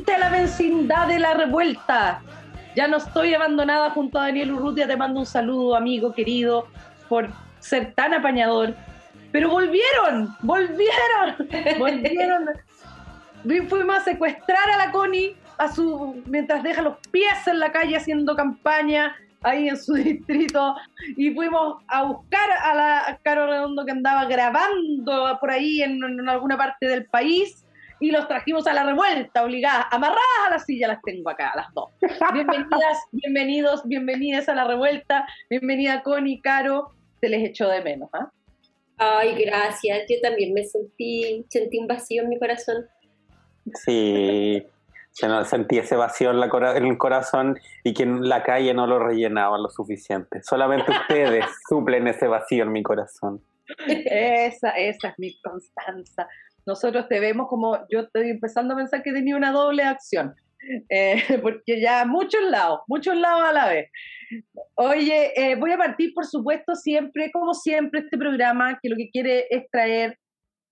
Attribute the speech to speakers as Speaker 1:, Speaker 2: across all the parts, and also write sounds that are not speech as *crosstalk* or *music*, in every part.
Speaker 1: Gente a la vecindad de la revuelta. Ya no estoy abandonada junto a Daniel Urrutia. Te mando un saludo, amigo querido, por ser tan apañador. Pero volvieron, volvieron, *laughs* volvieron. Fuimos a secuestrar a la Connie a su, mientras deja los pies en la calle haciendo campaña ahí en su *laughs* distrito y fuimos a buscar a la Caro Redondo que andaba grabando por ahí en, en alguna parte del país y los trajimos a la revuelta, obligadas, amarradas a la silla, las tengo acá, las dos. Bienvenidas, *laughs* bienvenidos, bienvenidas a la revuelta, bienvenida Connie, Caro, se les echó de menos, ¿ah?
Speaker 2: Ay, gracias, yo también me sentí, sentí un vacío en mi corazón.
Speaker 3: Sí, sentí ese vacío en, la en el corazón y que en la calle no lo rellenaban lo suficiente. Solamente ustedes *laughs* suplen ese vacío en mi corazón.
Speaker 1: Esa, esa es mi constanza nosotros te vemos como, yo estoy empezando a pensar que tenía una doble acción, eh, *laughs* porque ya muchos lados, muchos lados a la vez. Oye, eh, voy a partir, por supuesto, siempre, como siempre, este programa que lo que quiere es traer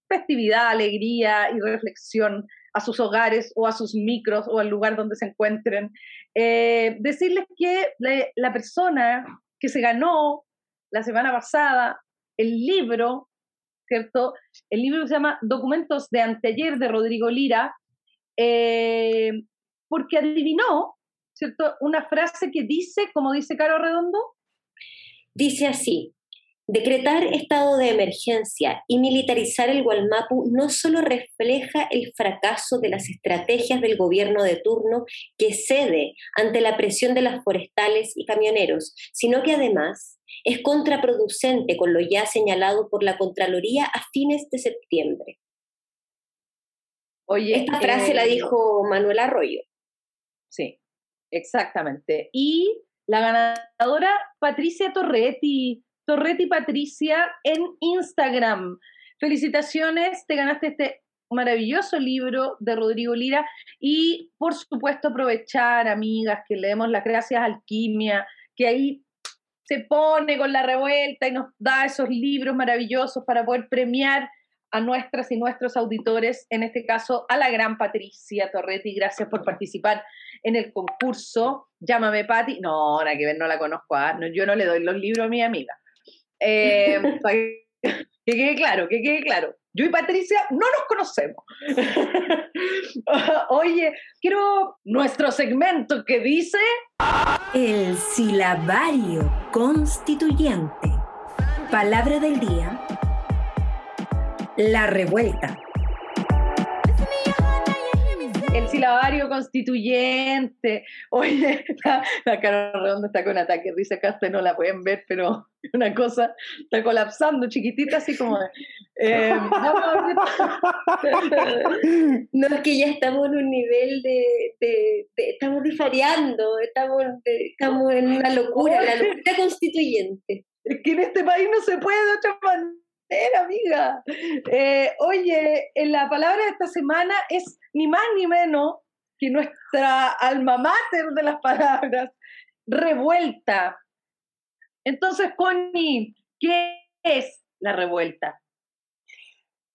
Speaker 1: festividad, alegría y reflexión a sus hogares o a sus micros o al lugar donde se encuentren. Eh, decirles que la persona que se ganó la semana pasada el libro ¿cierto? El libro se llama Documentos de Anteayer de Rodrigo Lira, eh, porque adivinó, ¿cierto? Una frase que dice, como dice Caro Redondo.
Speaker 2: Dice así, Decretar estado de emergencia y militarizar el Gualmapu no solo refleja el fracaso de las estrategias del gobierno de turno que cede ante la presión de las forestales y camioneros, sino que además es contraproducente con lo ya señalado por la Contraloría a fines de septiembre. Oye, Esta frase la eh, dijo Manuel Arroyo.
Speaker 1: Sí, exactamente. Y la ganadora Patricia Torretti, Torretti Patricia en Instagram. Felicitaciones, te ganaste este maravilloso libro de Rodrigo Lira y por supuesto aprovechar, amigas, que leemos las gracias a Alquimia, que ahí se pone con la revuelta y nos da esos libros maravillosos para poder premiar a nuestras y nuestros auditores, en este caso a la gran Patricia Torretti. Gracias por participar en el concurso. Llámame Pati. No, nada que no la conozco. ¿ah? yo no le doy los libros a mi amiga. Eh, *laughs* que quede claro, que quede claro. Yo y Patricia no nos conocemos. *laughs* Oye, quiero nuestro segmento que dice...
Speaker 4: El silabario constituyente. Palabra del día. La revuelta
Speaker 1: silabario constituyente. Oye, la, cara redonda está con ataque risa acá, no la pueden ver, pero *laughs* una cosa está colapsando, chiquitita, así como... Eh, *laughs*
Speaker 2: no, es que ya estamos en un nivel de... estamos disfariando, estamos, estamos en una locura, la locura constituyente.
Speaker 1: Es que en este país no se puede de otra manera amiga. Eh, oye, la palabra de esta semana es ni más ni menos que nuestra alma mater de las palabras, revuelta. Entonces, Connie, ¿qué es la revuelta?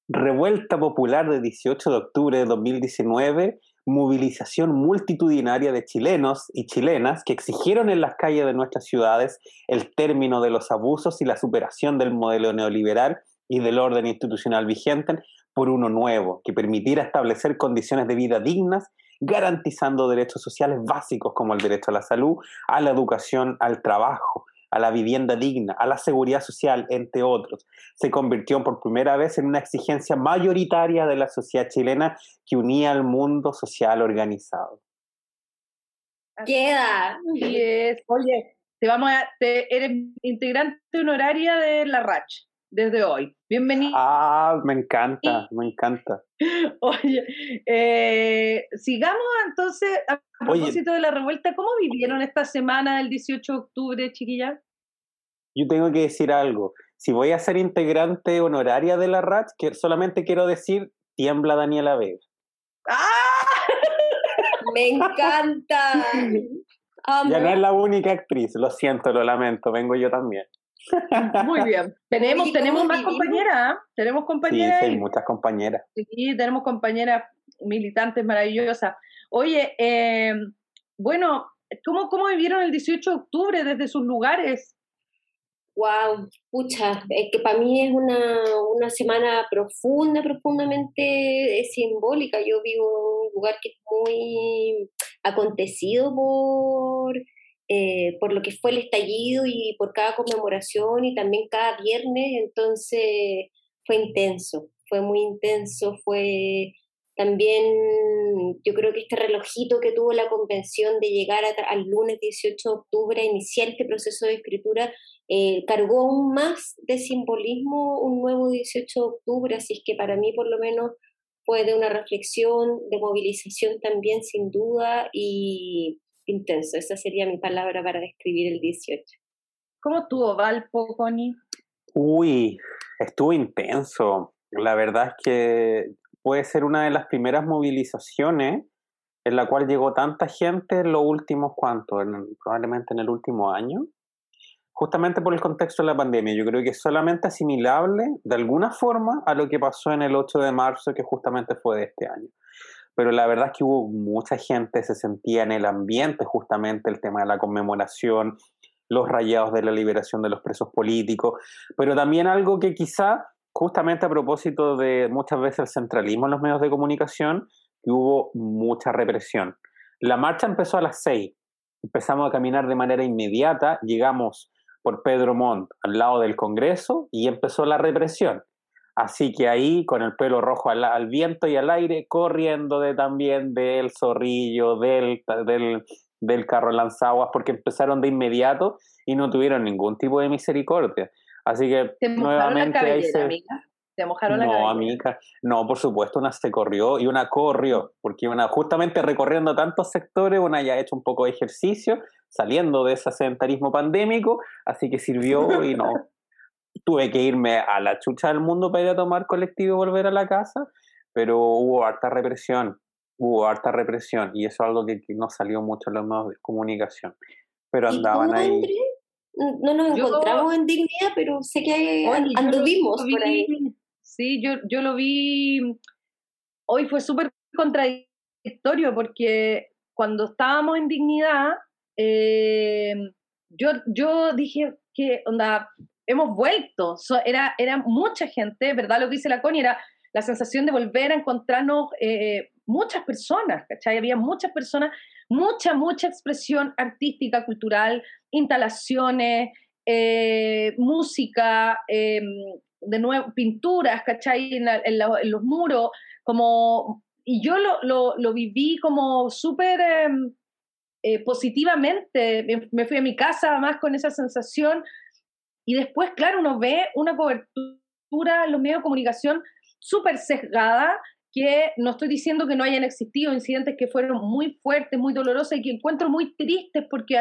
Speaker 3: Revuelta Popular de 18 de octubre de 2019, movilización multitudinaria de chilenos y chilenas que exigieron en las calles de nuestras ciudades el término de los abusos y la superación del modelo neoliberal y del orden institucional vigente por uno nuevo, que permitiera establecer condiciones de vida dignas, garantizando derechos sociales básicos como el derecho a la salud, a la educación, al trabajo, a la vivienda digna, a la seguridad social, entre otros. Se convirtió por primera vez en una exigencia mayoritaria de la sociedad chilena que unía al mundo social organizado.
Speaker 2: Queda.
Speaker 1: Oye, te vamos a, eres integrante honoraria de la RACH. Desde hoy. Bienvenido.
Speaker 3: Ah, me encanta, me encanta. *laughs*
Speaker 1: Oye, eh, sigamos entonces a propósito de la revuelta. ¿Cómo vivieron esta semana del 18 de octubre, chiquilla?
Speaker 3: Yo tengo que decir algo. Si voy a ser integrante honoraria de la que solamente quiero decir, tiembla Daniela Vega.
Speaker 1: ¡Ah!
Speaker 2: Me encanta. *laughs*
Speaker 3: Ya no es la única actriz, lo siento, lo lamento, vengo yo también.
Speaker 1: Muy *laughs* bien. Tenemos, tenemos más compañeras, ¿ah? Tenemos compañeras.
Speaker 3: Sí, sí, muchas compañeras.
Speaker 1: Sí, tenemos compañeras militantes maravillosas. Oye, eh, bueno, ¿cómo, ¿cómo vivieron el 18 de octubre desde sus lugares?
Speaker 2: Wow, pucha, es que para mí es una, una semana profunda, profundamente simbólica. Yo vivo en un lugar que es muy acontecido por eh, por lo que fue el estallido y por cada conmemoración y también cada viernes, entonces fue intenso, fue muy intenso, fue también, yo creo que este relojito que tuvo la convención de llegar al lunes 18 de octubre a iniciar este proceso de escritura, eh, cargó aún más de simbolismo un nuevo 18 de octubre, así es que para mí por lo menos fue de una reflexión, de movilización también sin duda y, intenso. Esa sería mi palabra para describir el 18.
Speaker 1: ¿Cómo estuvo Valpo, Connie?
Speaker 3: Uy, estuvo intenso. La verdad es que puede ser una de las primeras movilizaciones en la cual llegó tanta gente en los últimos, ¿cuántos? probablemente en el último año. Justamente por el contexto de la pandemia. Yo creo que es solamente asimilable de alguna forma a lo que pasó en el 8 de marzo, que justamente fue de este año pero la verdad es que hubo mucha gente, se sentía en el ambiente justamente el tema de la conmemoración, los rayados de la liberación de los presos políticos, pero también algo que quizá, justamente a propósito de muchas veces el centralismo en los medios de comunicación, hubo mucha represión. La marcha empezó a las seis, empezamos a caminar de manera inmediata, llegamos por Pedro Montt al lado del Congreso y empezó la represión. Así que ahí, con el pelo rojo al, viento y al aire, corriendo de también del zorrillo, del, del, del carro lanzaguas, porque empezaron de inmediato y no tuvieron ningún tipo de misericordia. Así que
Speaker 1: ¿Te nuevamente la ahí se... amiga? ¿Te mojaron la
Speaker 3: No, amiga, no, por supuesto, una se corrió y una corrió, porque una justamente recorriendo tantos sectores, una ya ha hecho un poco de ejercicio, saliendo de ese sedentarismo pandémico, así que sirvió y no, *laughs* tuve que irme a la chucha del mundo para ir a tomar colectivo y volver a la casa, pero hubo harta represión, hubo harta represión y eso es algo que, no salió mucho en los medios de comunicación. Pero andaban ahí.
Speaker 2: No nos encontramos en dignidad, pero sé que anduvimos por ahí.
Speaker 1: Sí, yo, yo lo vi. Hoy fue súper contradictorio porque cuando estábamos en dignidad, eh, yo, yo dije que, onda, hemos vuelto. era, era mucha gente, ¿verdad? Lo que dice la Connie era la sensación de volver a encontrarnos eh, muchas personas, ¿cachai? Había muchas personas, mucha, mucha expresión artística, cultural, instalaciones, eh, música, em, de nuevo, pinturas, ¿cachai? En, los muros, como... Y yo lo, lo, viví como súper... Em, eh, positivamente, me, fui a mi casa más con esa sensación y después, claro, uno ve una cobertura en los medios de comunicación súper sesgada, que no estoy diciendo que no hayan existido incidentes que fueron muy fuertes, muy dolorosos y que encuentro muy tristes porque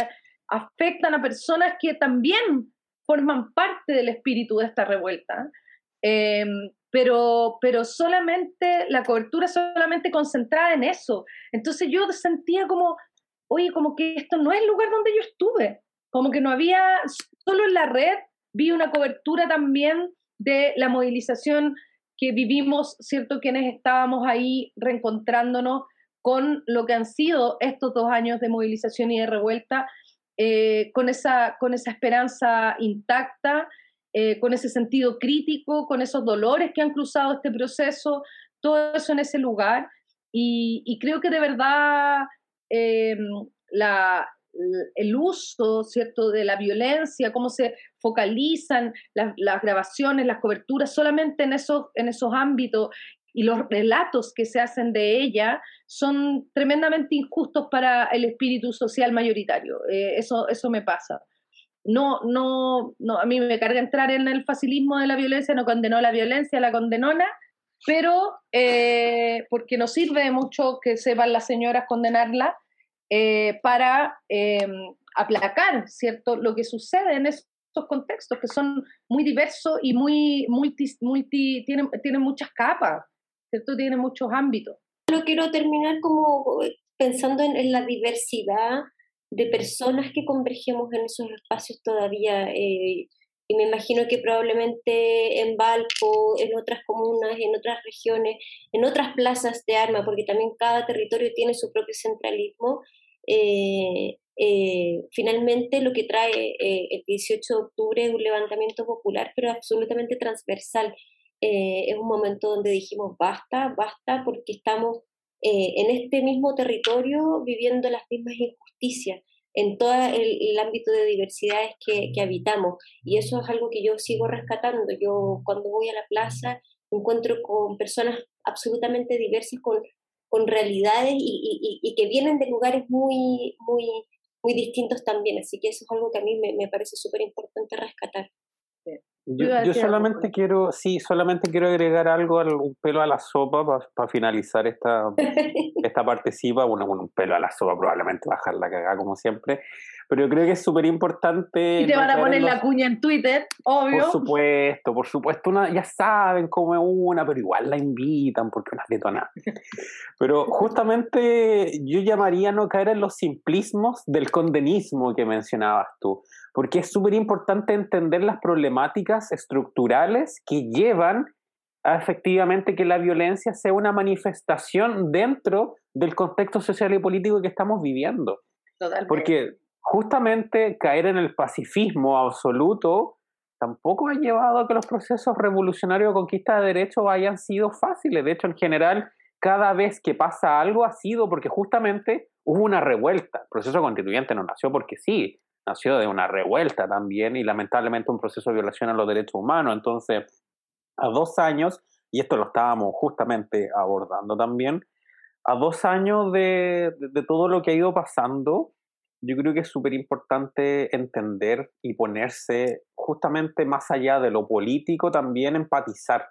Speaker 1: afectan a personas que también forman parte del espíritu de esta revuelta. Em, pero, pero solamente la cobertura solamente concentrada en eso. Entonces yo sentía como, oye, como que esto no es el lugar donde yo estuve, como que no había, solo en la red vi una cobertura también de la movilización que vivimos, ¿cierto? Quienes estábamos ahí reencontrándonos con lo que han sido estos dos años de movilización y de revuelta, eh, con, esa, con esa esperanza intacta, eh, con ese sentido crítico, con esos dolores que han cruzado este proceso, todo eso en ese lugar. Y, creo que de verdad eh, la, el uso, ¿cierto?, de la violencia, cómo se focalizan las, grabaciones, las coberturas solamente en esos, en esos ámbitos y los relatos que se hacen de ella son tremendamente injustos para el espíritu social mayoritario. Eh, eso, eso me pasa. no, no, no, a mí me carga entrar en el facilismo de la violencia, no condenó la violencia, la condenona, pero eh, porque no sirve mucho que sepan las señoras condenarla eh, para em, aplacar, ¿cierto?, lo que sucede en estos contextos que son muy diversos y muy multi, multi tienen, tienen muchas capas, ¿cierto?, tienen muchos ámbitos.
Speaker 2: No quiero terminar como pensando en la diversidad de personas que convergemos en esos espacios todavía. Eh, y me imagino que probablemente en Valpo, en otras comunas, en otras regiones, en otras plazas de arma, porque también cada territorio tiene su propio centralismo, eh, eh, finalmente lo que trae el 18 de octubre es un levantamiento popular, pero absolutamente transversal. es un momento donde dijimos basta, basta, porque estamos eh, en este mismo territorio viviendo las mismas injusticias en todo el, ámbito de diversidades que, habitamos. Y eso es algo que yo sigo rescatando. Yo cuando voy a la plaza encuentro con personas absolutamente diversas, con, con realidades y, que vienen de lugares muy, muy, muy distintos también. Así que eso es algo que a mí me, me parece súper importante rescatar.
Speaker 3: Yo, solamente quiero, sí, solamente quiero agregar algo, un pelo a la sopa para finalizar esta, *laughs* esta participa. Bueno, un pelo a la sopa, probablemente bajar la cagada como siempre. Pero yo creo que es súper importante.
Speaker 1: Y te van a poner la cuña en Twitter, obvio.
Speaker 3: Por supuesto, por supuesto. Una, ya saben cómo es una, pero igual la invitan porque una detona. Pero justamente yo llamaría no caer en los simplismos del condenismo que mencionabas tú porque es súper importante entender las problemáticas estructurales que llevan a efectivamente que la violencia sea una manifestación dentro del contexto social y político que estamos viviendo. Totalmente. Porque justamente caer en el pacifismo absoluto tampoco ha llevado a que los procesos revolucionarios de conquista de derechos hayan sido fáciles. De hecho, en general, cada vez que pasa algo ha sido porque justamente hubo una revuelta. El proceso constituyente no nació porque sí, nació de una revuelta también y lamentablemente un proceso de violación a los derechos humanos. Entonces, a dos años, y esto lo estábamos justamente abordando también, a dos años de, de, todo lo que ha ido pasando, yo creo que es súper importante entender y ponerse justamente más allá de lo político, también empatizar,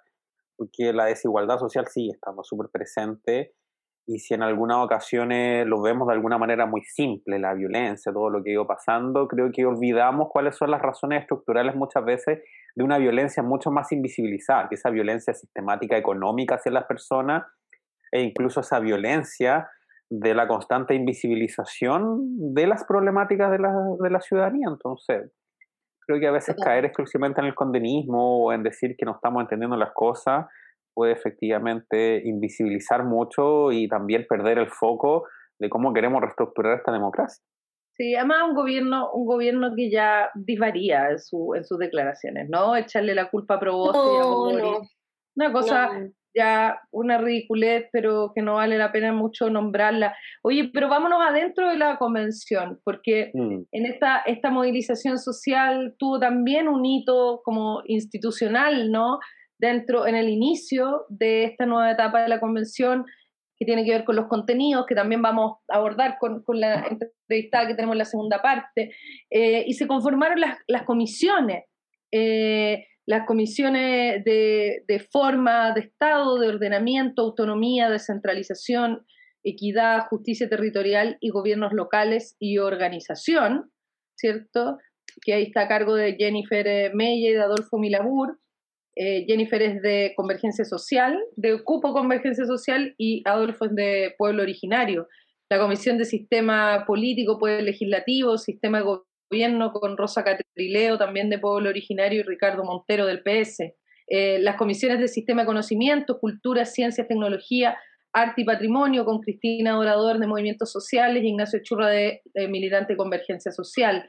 Speaker 3: porque la desigualdad social sigue estando súper presente y si en algunas ocasiones lo vemos de alguna manera muy simple, la violencia, todo lo que ha ido pasando, creo que olvidamos cuáles son las razones estructurales muchas veces de una violencia mucho más invisibilizada, que esa violencia sistemática económica hacia las personas e incluso esa violencia de la constante invisibilización de las problemáticas de la, de la ciudadanía. Entonces, creo que a veces caer exclusivamente en el condenismo o en decir que no estamos entendiendo las cosas puede efectivamente invisibilizar mucho y también perder el foco de cómo queremos reestructurar esta democracia.
Speaker 1: Sí, además un gobierno, un gobierno que ya disvaría en, su, en sus declaraciones, ¿no? Echarle la culpa a Proboste Una cosa ya, una ridiculez, pero que no vale la pena mucho nombrarla. Oye, pero vámonos adentro de la convención, porque mm. en esta, esta movilización social tuvo también un hito como institucional, ¿no? dentro, en el inicio de esta nueva etapa de la convención, que tiene que ver con los contenidos, que también vamos a abordar con, con la entrevista que tenemos en la segunda parte, eh, y se conformaron las, las comisiones, eh, las comisiones de, forma de Estado, de ordenamiento, autonomía, descentralización, equidad, justicia territorial y gobiernos locales y organización, ¿cierto? Que ahí está a cargo de Jennifer eh, Meyer y de Adolfo Milabur. Eh, Jennifer es de Convergencia Social, de Cupo Convergencia Social y Adolfo es de Pueblo Originario. La Comisión de Sistema Político, Poder Legislativo, Sistema de Gobierno con Rosa Catrileo, también de Pueblo Originario, y Ricardo Montero del PS. Eh, las comisiones de Sistema de Conocimiento, Cultura, Ciencias, Tecnología, Arte y Patrimonio con Cristina Orador de Movimientos Sociales y Ignacio Churra de, de Militante Convergencia Social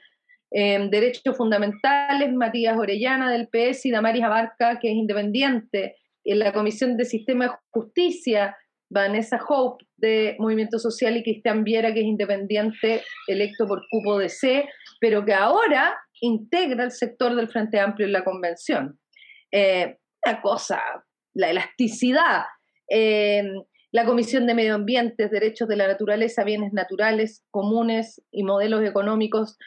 Speaker 1: Derechos Fundamentales, Matías Orellana del PS y Damaris Abarca, que es independiente. En la Comisión de Sistema de Justicia, Vanessa Hope de Movimiento Social y Cristian Viera, que es independiente, electo por cupo de C, pero que ahora integra el sector del Frente Amplio en la convención. Eh, una cosa, la elasticidad. Em, la Comisión de Medio Ambiente, Derechos de la Naturaleza, Bienes Naturales, Comunes y Modelos Económicos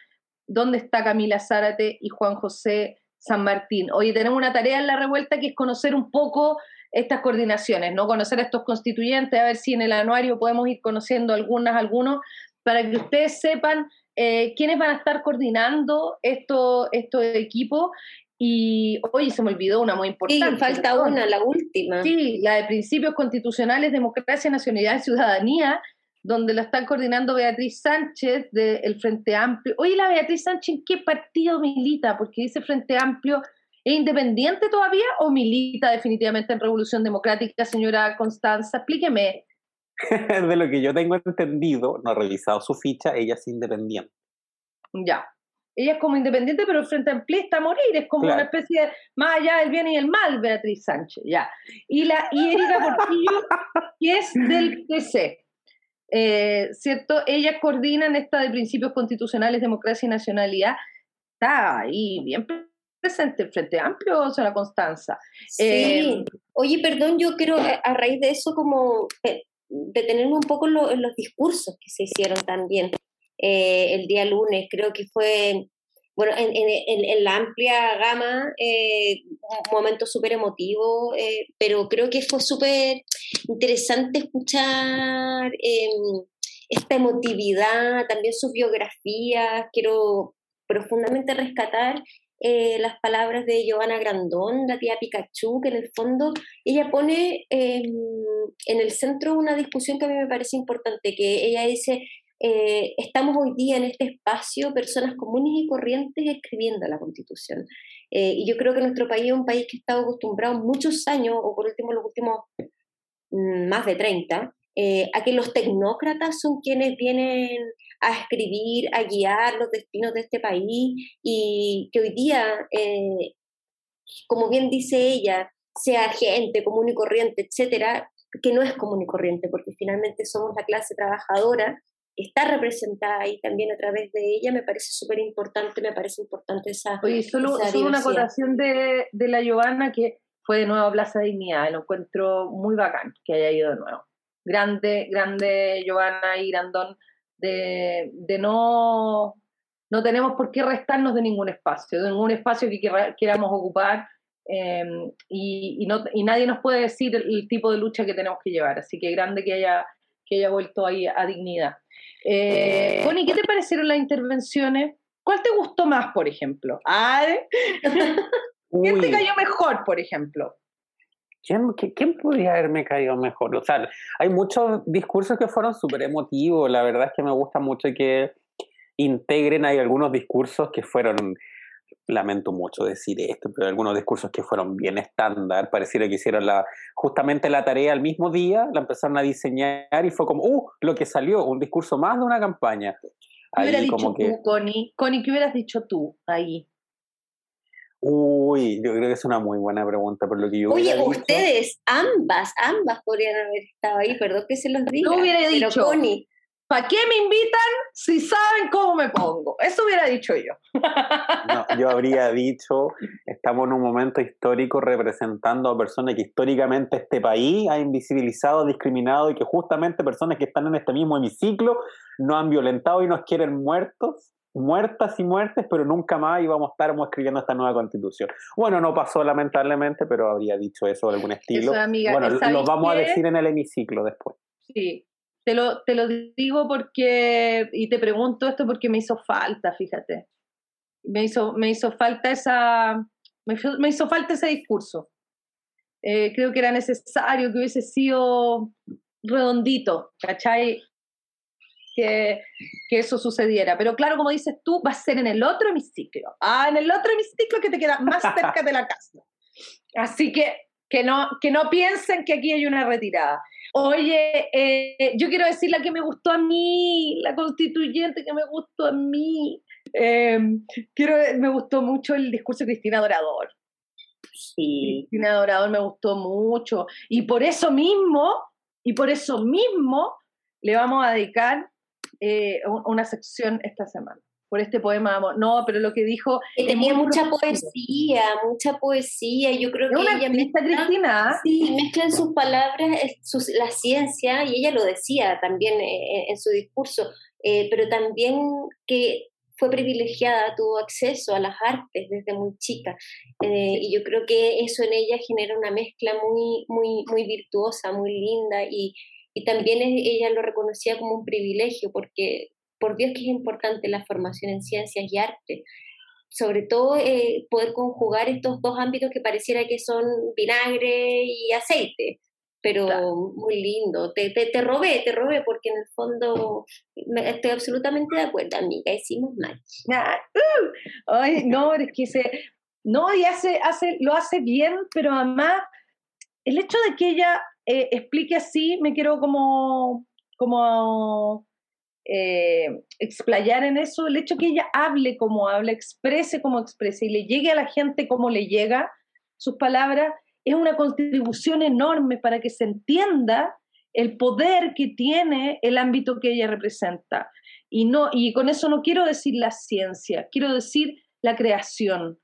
Speaker 1: dónde está Camila Zárate y Juan José San Martín. Oye, tenemos una tarea en la revuelta que es conocer un poco estas coordinaciones, ¿no? Conocer a estos constituyentes, a ver si en el anuario podemos ir conociendo algunas, algunos, para que ustedes sepan eh, quiénes van a estar coordinando estos esto equipos. Y, oye, se me olvidó una muy importante.
Speaker 2: Sí, falta una, la última.
Speaker 1: Sí, la de Principios Constitucionales, Democracia, Nacionalidad y Ciudadanía, donde la están coordinando Beatriz Sánchez del Frente Amplio. Oye, la Beatriz Sánchez, ¿en qué partido milita? Porque dice Frente Amplio, ¿es independiente todavía o milita definitivamente en Revolución Democrática, señora Constanza? Explíqueme. *laughs*
Speaker 3: de lo que yo tengo entendido, no he revisado su ficha, ella es independiente.
Speaker 1: Ya. Ella es como independiente, pero el Frente Amplio está a morir, es como una especie de más allá del bien y el mal, Beatriz Sánchez, ya. Y, la, y Erika Portillo, *laughs* que es del PC. Eh, ¿cierto? Ella coordina en esta de principios constitucionales, democracia y nacionalidad. Está ahí bien presente el Frente Amplio, o la Constanza.
Speaker 2: Sí. Eh, Oye, perdón, yo quiero a raíz de eso como detenerme un poco en, los discursos que se hicieron también eh, el día lunes. Creo que fue, bueno, en, en, la amplia gama, eh, un momento súper emotivo, eh, pero creo que fue súper interesante escuchar esta emotividad, también sus biografías. Quiero profundamente rescatar eh, las palabras de Giovanna Grandón, la tía Pikachu, que en el fondo ella pone em, en el centro una discusión que a mí me parece importante, que ella dice, eh, estamos hoy día en este espacio personas comunes y corrientes escribiendo la constitución. Eh, y yo creo que nuestro país es un país que estado acostumbrado muchos años, o por último los últimos mm, más de 30, eh, a que los tecnócratas son quienes vienen a escribir, a guiar los destinos de este país y que hoy día, eh, como bien dice ella, sea gente común y corriente, etcétera, que no es común y corriente, porque finalmente somos la clase trabajadora, está representada ahí también a través de ella, me parece súper importante, me parece importante esa.
Speaker 1: Oye, solo, una acotación de, de la Giovanna que fue de nuevo a Plaza Dignidad, lo encuentro muy bacán que haya ido de nuevo grande, grande Giovanna y Grandón, de, de no, no tenemos por qué restarnos de ningún espacio, de ningún espacio que queramos ocupar em, y, y, no, y nadie nos puede decir el, tipo de lucha que tenemos que llevar. Así que grande que haya, que haya vuelto ahí a dignidad. Eh, Connie, ¿qué te parecieron las intervenciones? ¿Cuál te gustó más, por ejemplo? *laughs* ¿Quién te cayó mejor, por ejemplo?
Speaker 3: ¿Quién, ¿Quién podría haberme caído mejor? O sea, hay muchos discursos que fueron súper emotivos. La verdad es que me gusta mucho que integren. Hay algunos discursos que fueron, lamento mucho decir esto, pero algunos discursos que fueron bien estándar. Pareciera que hicieron la, justamente la tarea al mismo día, la empezaron a diseñar y fue como, ¡uh! Lo que salió, un discurso más de una campaña.
Speaker 1: ¿Qué hubieras dicho tú, Connie? Connie, ¿qué hubieras dicho tú ahí?
Speaker 3: Uy, yo creo que es una muy buena pregunta por lo que yo
Speaker 2: Oye, ustedes, ambas, ambas podrían haber estado ahí, perdón que se los diga.
Speaker 1: Yo hubiera dicho, ¿para qué me invitan si saben cómo me pongo? Eso hubiera dicho yo. *laughs*
Speaker 3: No, yo habría dicho, estamos en un momento histórico representando a personas que históricamente este país ha invisibilizado, discriminado y que justamente personas que están en este mismo hemiciclo nos han violentado y nos quieren muertos muertas y muertes, pero nunca más íbamos a estar escribiendo esta nueva constitución. Bueno, no pasó lamentablemente, pero habría dicho eso de algún estilo. bueno, lo vamos a decir en el hemiciclo después.
Speaker 1: Sí, te lo, te lo digo porque, y te pregunto esto porque me hizo falta, fíjate. Me hizo, me hizo falta esa, me, hizo falta ese discurso. Eh, creo que era necesario que hubiese sido redondito, ¿cachai? Que, eso sucediera. Pero claro, como dices tú, va a ser en el otro hemiciclo. Ah, en el otro hemiciclo que te queda más *laughs* cerca de la casa. Así que que no, que no piensen que aquí hay una retirada. Oye, eh, yo quiero decir la que me gustó a mí, la constituyente que me gustó a mí. Em, quiero, me gustó mucho el discurso de Cristina Dorador. Sí. Cristina Dorador me gustó mucho. Y por eso mismo, y por eso mismo, le vamos a dedicar eh, una sección esta semana por este poema amor. No, pero lo que dijo...
Speaker 2: tenía mucha poesía, mucha poesía. Yo creo que
Speaker 1: ella mezcla, Cristina.
Speaker 2: Sí, mezcla en sus palabras la ciencia, y ella lo decía también eh, en su discurso, eh, pero también que fue privilegiada, tuvo acceso a las artes desde muy chica. Eh, y yo creo que eso en ella genera una mezcla muy, muy, muy virtuosa, muy linda. Y, y también ella lo reconocía como un privilegio, porque por Dios que es importante la formación en ciencias y arte. Sobre todo eh, poder conjugar estos dos ámbitos que pareciera que son vinagre y aceite pero muy lindo. Te, te, te, robé, te robé, porque en el fondo estoy absolutamente de acuerdo, amiga, hicimos mal.
Speaker 1: Uh, ay, no, es que se, no, y hace, hace, lo hace bien, pero además el hecho de que ella eh, explique así, me quiero como, como eh, explayar en eso, el hecho que ella hable como habla, exprese como exprese y le llegue a la gente como le llega sus palabras, es una contribución enorme para que se entienda el poder que tiene el ámbito que ella representa. Y, no, y con eso no quiero decir la ciencia, quiero decir la creación,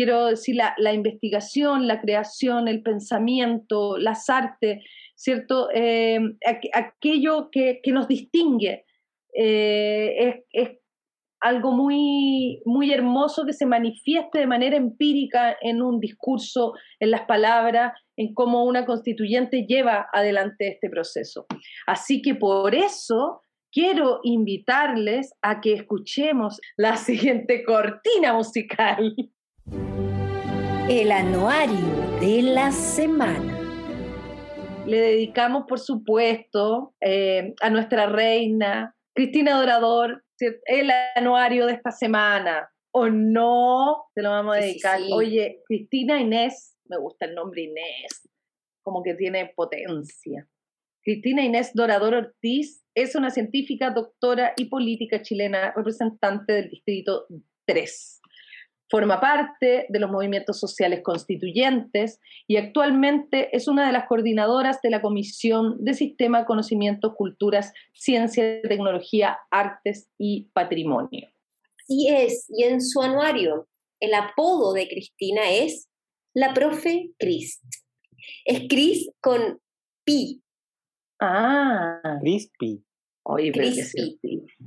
Speaker 1: quiero decir la, investigación, la creación, el pensamiento, las artes, ¿cierto? Eh, aquello que, nos distingue. Eh, es, algo muy, muy hermoso que se manifieste de manera empírica en un discurso, en las palabras, en cómo una constituyente lleva adelante este proceso. Así que por eso quiero invitarles a que escuchemos la siguiente cortina musical.
Speaker 4: El anuario de la semana.
Speaker 1: Le dedicamos, por supuesto, eh, a nuestra reina, Cristina Dorador, el anuario de esta semana. O no, te lo vamos a dedicar. Oye, Cristina Inés, me gusta el nombre Inés, como que tiene potencia. Cristina Inés Dorador Ortiz es una científica, doctora y política chilena, representante del Distrito 3. Forma parte de los movimientos sociales constituyentes y actualmente es una de las coordinadoras de la Comisión de Sistema, Conocimiento, Culturas, Ciencia, Tecnología, Artes y Patrimonio.
Speaker 2: Sí es, y en su anuario, el apodo de Cristina es la profe Crist. Es Cris con pi.
Speaker 1: Ah.
Speaker 3: Crispy.
Speaker 1: Oye, pero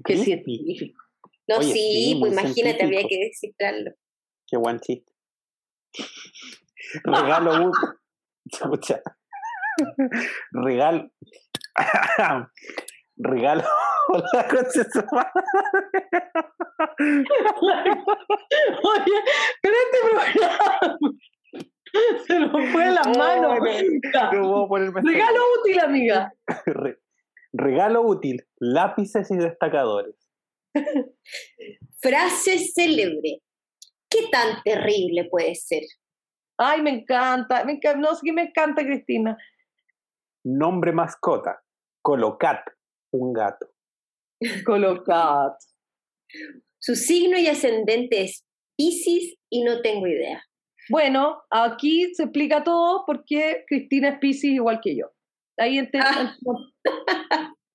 Speaker 1: qué científico.
Speaker 2: No, sí, pues imagínate, había que descifrarlo.
Speaker 3: Qué buen chiste. Regalo *laughs* *laughs* Regalo. *laughs* Regalo. Hola,
Speaker 1: Oye, pero este programa se nos fue de las manos. Regalo útil, amiga.
Speaker 3: regalo útil, lápices y destacadores.
Speaker 2: Frase célebre. ¿Qué tan terrible puede ser?
Speaker 1: Ay, me encanta, me encanta, no, sí me encanta Cristina.
Speaker 3: Nombre mascota, Colocat, un gato.
Speaker 1: Colocat. *laughs*
Speaker 2: Su signo y ascendente es Pisces y no tengo idea.
Speaker 1: Bueno, aquí se explica todo porque Cristina es Pisces igual que yo. Ahí, ah.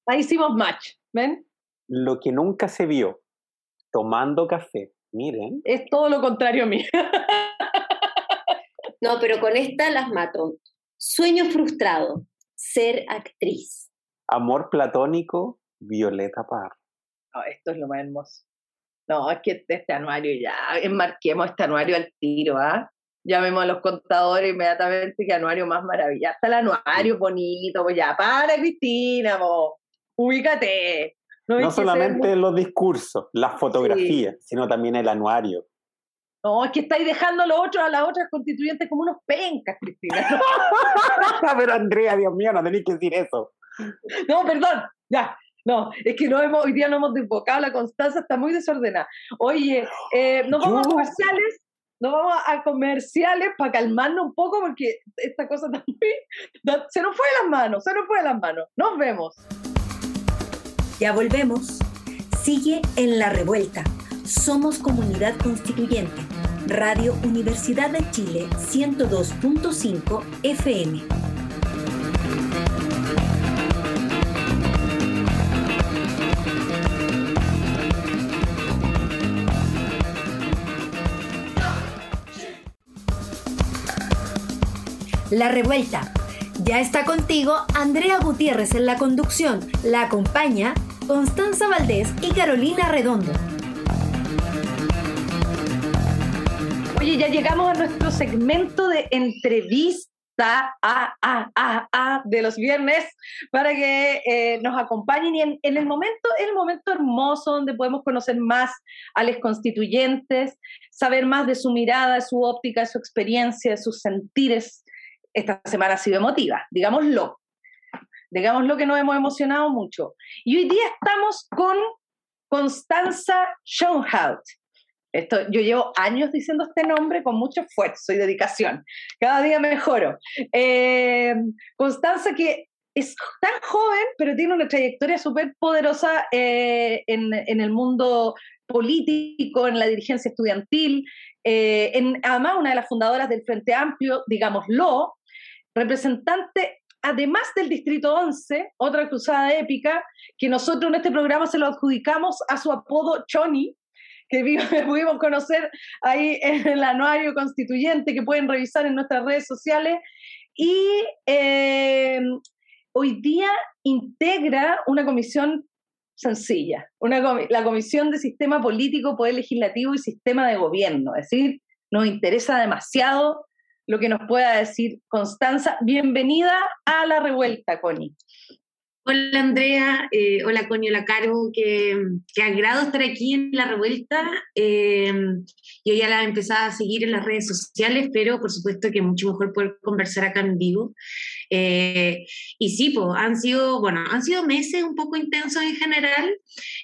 Speaker 1: ahí hicimos match, ¿ven?
Speaker 3: Lo que nunca se vio, tomando café, Miren.
Speaker 1: Es todo lo contrario a mí. *laughs*
Speaker 2: no, pero con esta las mato. Sueño frustrado, ser actriz.
Speaker 3: Amor platónico, Violeta Parr.
Speaker 1: esto es lo más hermoso. No, es que este anuario ya, enmarquemos este anuario al tiro, ¿ah? Llamemos a los contadores inmediatamente, que anuario más maravilloso. Está el anuario bonito, pues ya, para Cristina, vos, ubícate.
Speaker 3: No, solamente los discursos, las fotografías, sino también el anuario.
Speaker 1: No, es que estáis dejando a, los otros, a las otras constituyentes como unos pencas, Cristina. *laughs*
Speaker 3: Pero Andrea, Dios mío, no tenéis que decir eso.
Speaker 1: No, perdón, ya. No, es que no hemos, hoy día no hemos desbocado, la Constanza está muy desordenada. Oye, eh, nos vamos a comerciales, nos vamos a comerciales para calmarnos un poco porque esta cosa *laughs* también se nos fue de las manos, se nos fue de las manos. Nos vemos.
Speaker 4: Ya volvemos. Sigue en la revuelta. Somos comunidad constituyente. Radio Universidad de Chile 102.5 FM. La revuelta. Ya está contigo Andrea Gutiérrez en la conducción. La acompaña Constanza Valdés y Carolina Redondo.
Speaker 1: Oye, ya llegamos a nuestro segmento de entrevista a, a, a, a de los viernes para que eh, nos acompañen y en, el momento, el momento hermoso donde podemos conocer más a los constituyentes, saber más de su mirada, de su óptica, de su experiencia, de sus sentires. Esta semana ha sido emotiva, digámoslo. Digámoslo que nos hemos emocionado mucho. Y hoy día estamos con Constanza Schoenhout. Esto, yo llevo años diciendo este nombre con mucho esfuerzo y dedicación. Cada día mejoro. Eh, Constanza, que es tan joven, pero tiene una trayectoria súper poderosa eh, en, el mundo político, en la dirigencia estudiantil, eh, además una de las fundadoras del Frente Amplio, digámoslo, representante además del Distrito 11, otra cruzada épica, que nosotros en este programa se lo adjudicamos a su apodo Choni, que *laughs* pudimos conocer ahí en el anuario constituyente, que pueden revisar en nuestras redes sociales. Y eh, hoy día integra una comisión sencilla, la Comisión de Sistema Político, Poder Legislativo y Sistema de Gobierno. Es decir, nos interesa demasiado lo que nos pueda decir Constanza. Bienvenida a la revuelta, Connie.
Speaker 5: Hola Andrea, eh, hola Connie, hola Caro, qué, agrado estar aquí en la revuelta. Eh, yo ya la he empezado a seguir en las redes sociales, pero por supuesto que mucho mejor poder conversar acá en vivo. Eh, y sí, pues, han sido, bueno, han sido meses un poco intensos en general,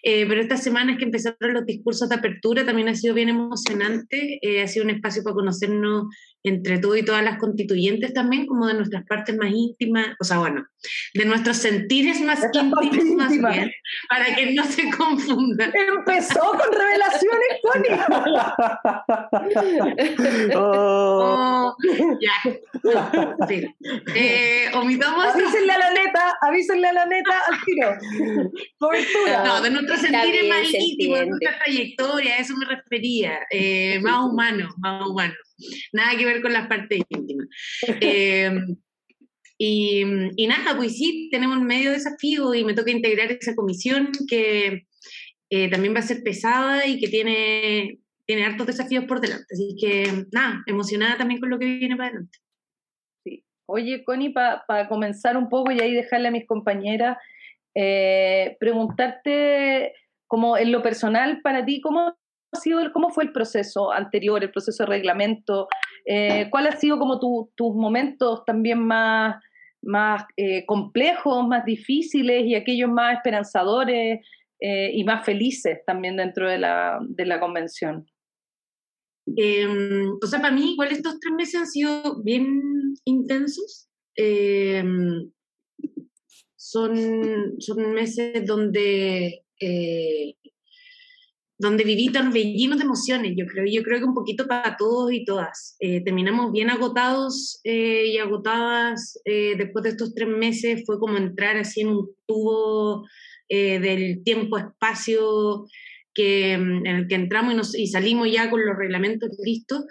Speaker 5: pero estas semanas que empezaron los discursos de apertura también ha sido bien emocionante, ha sido un espacio para conocernos entre todo y todas las constituyentes también, como de nuestras partes más íntimas, o sea, bueno, de nuestros sentires más íntimos más bien, para que no se confundan.
Speaker 1: Empezó con revelaciones, Connie.
Speaker 5: oh. ya. Sí. Eh, omitamos.
Speaker 1: Avísenle a la neta, avísenle a la neta al tiro.
Speaker 5: Cobertura. No, de nuestros sentires más íntimos, de nuestra trayectoria, a eso me refería. Eh, más humano, más humano nada que ver con las partes íntimas. *laughs* Em, y, nada, pues sí, tenemos un medio desafío y me toca integrar esa comisión que eh, también va a ser pesada y que tiene, tiene hartos desafíos por delante. Así que nada, emocionada también con lo que viene para adelante.
Speaker 1: Sí. Oye, Connie, para comenzar un poco y ahí dejarle a mis compañeras, eh, preguntarte como en lo personal para ti, ¿cómo sido, cómo fue el proceso anterior, el proceso de reglamento? Eh, ¿Cuál ha sido como tus momentos también más, más eh, complejos, más difíciles y aquellos más esperanzadores eh, y más felices también dentro de la, de la convención?
Speaker 5: Em, o sea, para mí igual estos tres meses han sido bien intensos. Em, son, son meses donde donde viví torbellinos de emociones, yo creo, yo creo que un poquito para todos y todas. Eh, terminamos bien agotados eh, y agotadas eh, después de estos tres meses, fue como entrar así en un tubo del tiempo-espacio que, mm, en el que entramos y, y salimos ya con los reglamentos listos,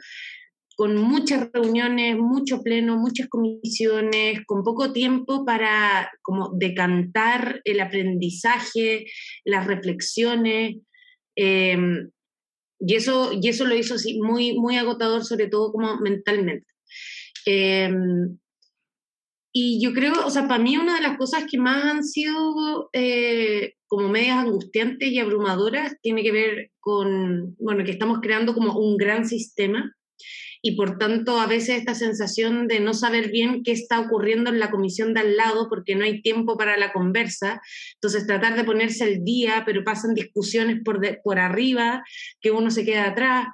Speaker 5: con muchas reuniones, mucho pleno, muchas comisiones, con poco tiempo para como decantar el aprendizaje, las reflexiones, Em, y, eso, y eso lo hizo muy, muy agotador, sobre todo como mentalmente. Em, y yo creo, o sea, para mí una de las cosas que más han sido eh, como medias angustiantes y abrumadoras tiene que ver con, bueno, que estamos creando como un gran sistema y por tanto a veces esta sensación de no saber bien qué está ocurriendo en la comisión de al lado porque no hay tiempo para la conversa, entonces tratar de ponerse al día, pero pasan discusiones por, por arriba, que uno se queda atrás.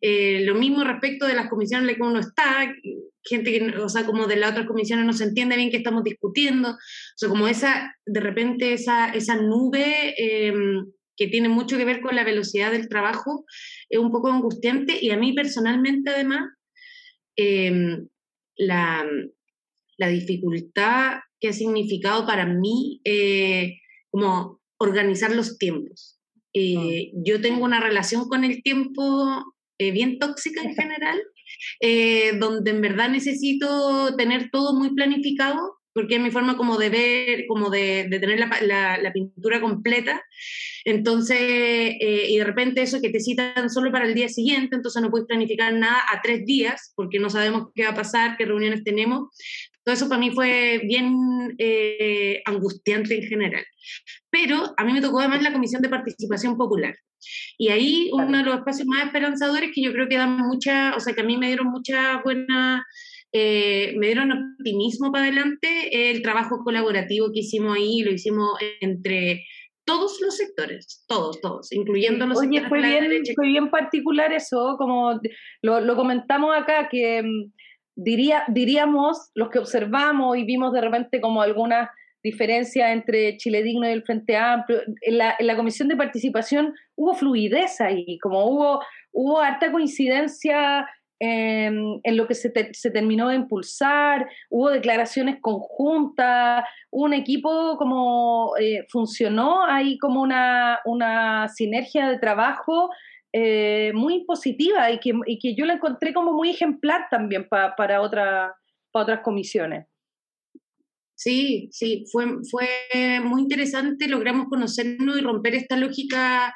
Speaker 5: Eh, lo mismo respecto de las comisiones en las que uno está, gente que, o sea, como de las otras comisiones no se entiende bien qué estamos discutiendo, o sea, como esa, de repente esa, esa nube em, que tiene mucho que ver con la velocidad del trabajo, es un poco angustiante y a mí personalmente además em, la, la, dificultad que ha significado para mí eh, como organizar los tiempos. Eh, ah. Yo tengo una relación con el tiempo eh, bien tóxica en *laughs* general, donde en verdad necesito tener todo muy planificado porque es mi forma como de ver, como de, de tener la, la, pintura completa. Entonces, eh, y de repente eso que te citan solo para el día siguiente, entonces no puedes planificar nada a tres días, porque no sabemos qué va a pasar, qué reuniones tenemos. Todo eso para mí fue bien eh, angustiante en general. Pero a mí me tocó además la Comisión de Participación Popular. Y ahí uno de los espacios más esperanzadores que yo creo que dan mucha, o sea, que a mí me dieron mucha buena eh, me dieron optimismo para adelante el trabajo colaborativo que hicimos ahí, lo hicimos entre todos los sectores, todos, todos, incluyendo los
Speaker 1: Oye, fue bien, fue bien particular eso, como lo, lo comentamos acá, que mm, diría, diríamos, los que observamos y vimos de repente como algunas diferencias entre Chile Digno y el Frente Amplio, en la, en la comisión de participación hubo fluidez ahí, como hubo, hubo harta coincidencia en, lo que se, se, terminó de impulsar, hubo declaraciones conjuntas, un equipo como eh, funcionó ahí como una, sinergia de trabajo eh, muy positiva y que, yo la encontré como muy ejemplar también para, otra, para otras comisiones.
Speaker 5: Sí, sí, fue muy interesante, logramos conocernos y romper esta lógica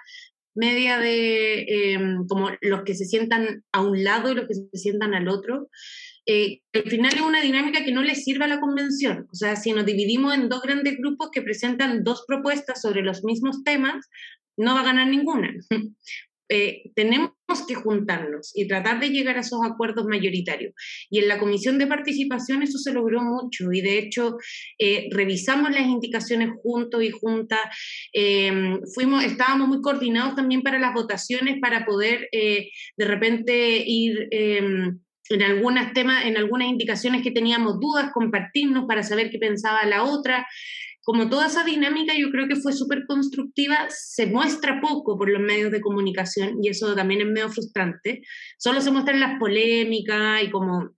Speaker 5: media de em, como los que se sientan a un lado y los que se sientan al otro. Eh, al final es una dinámica que no le sirve a la convención. O sea, si nos dividimos en dos grandes grupos que presentan dos propuestas sobre los mismos temas, no va a ganar ninguna. *laughs* Eh, tenemos que juntarnos y tratar de llegar a esos acuerdos mayoritarios. Y en la comisión de participación eso se logró mucho y de hecho eh, revisamos las indicaciones juntos y juntas, em, fuimos, estábamos muy coordinados también para las votaciones para poder eh, de repente ir em, en algunas temas, en algunas indicaciones que teníamos dudas, compartirnos para saber qué pensaba la otra como toda esa dinámica yo creo que fue súper constructiva, se muestra poco por los medios de comunicación y eso también es medio frustrante. Solo se muestran las polémicas y como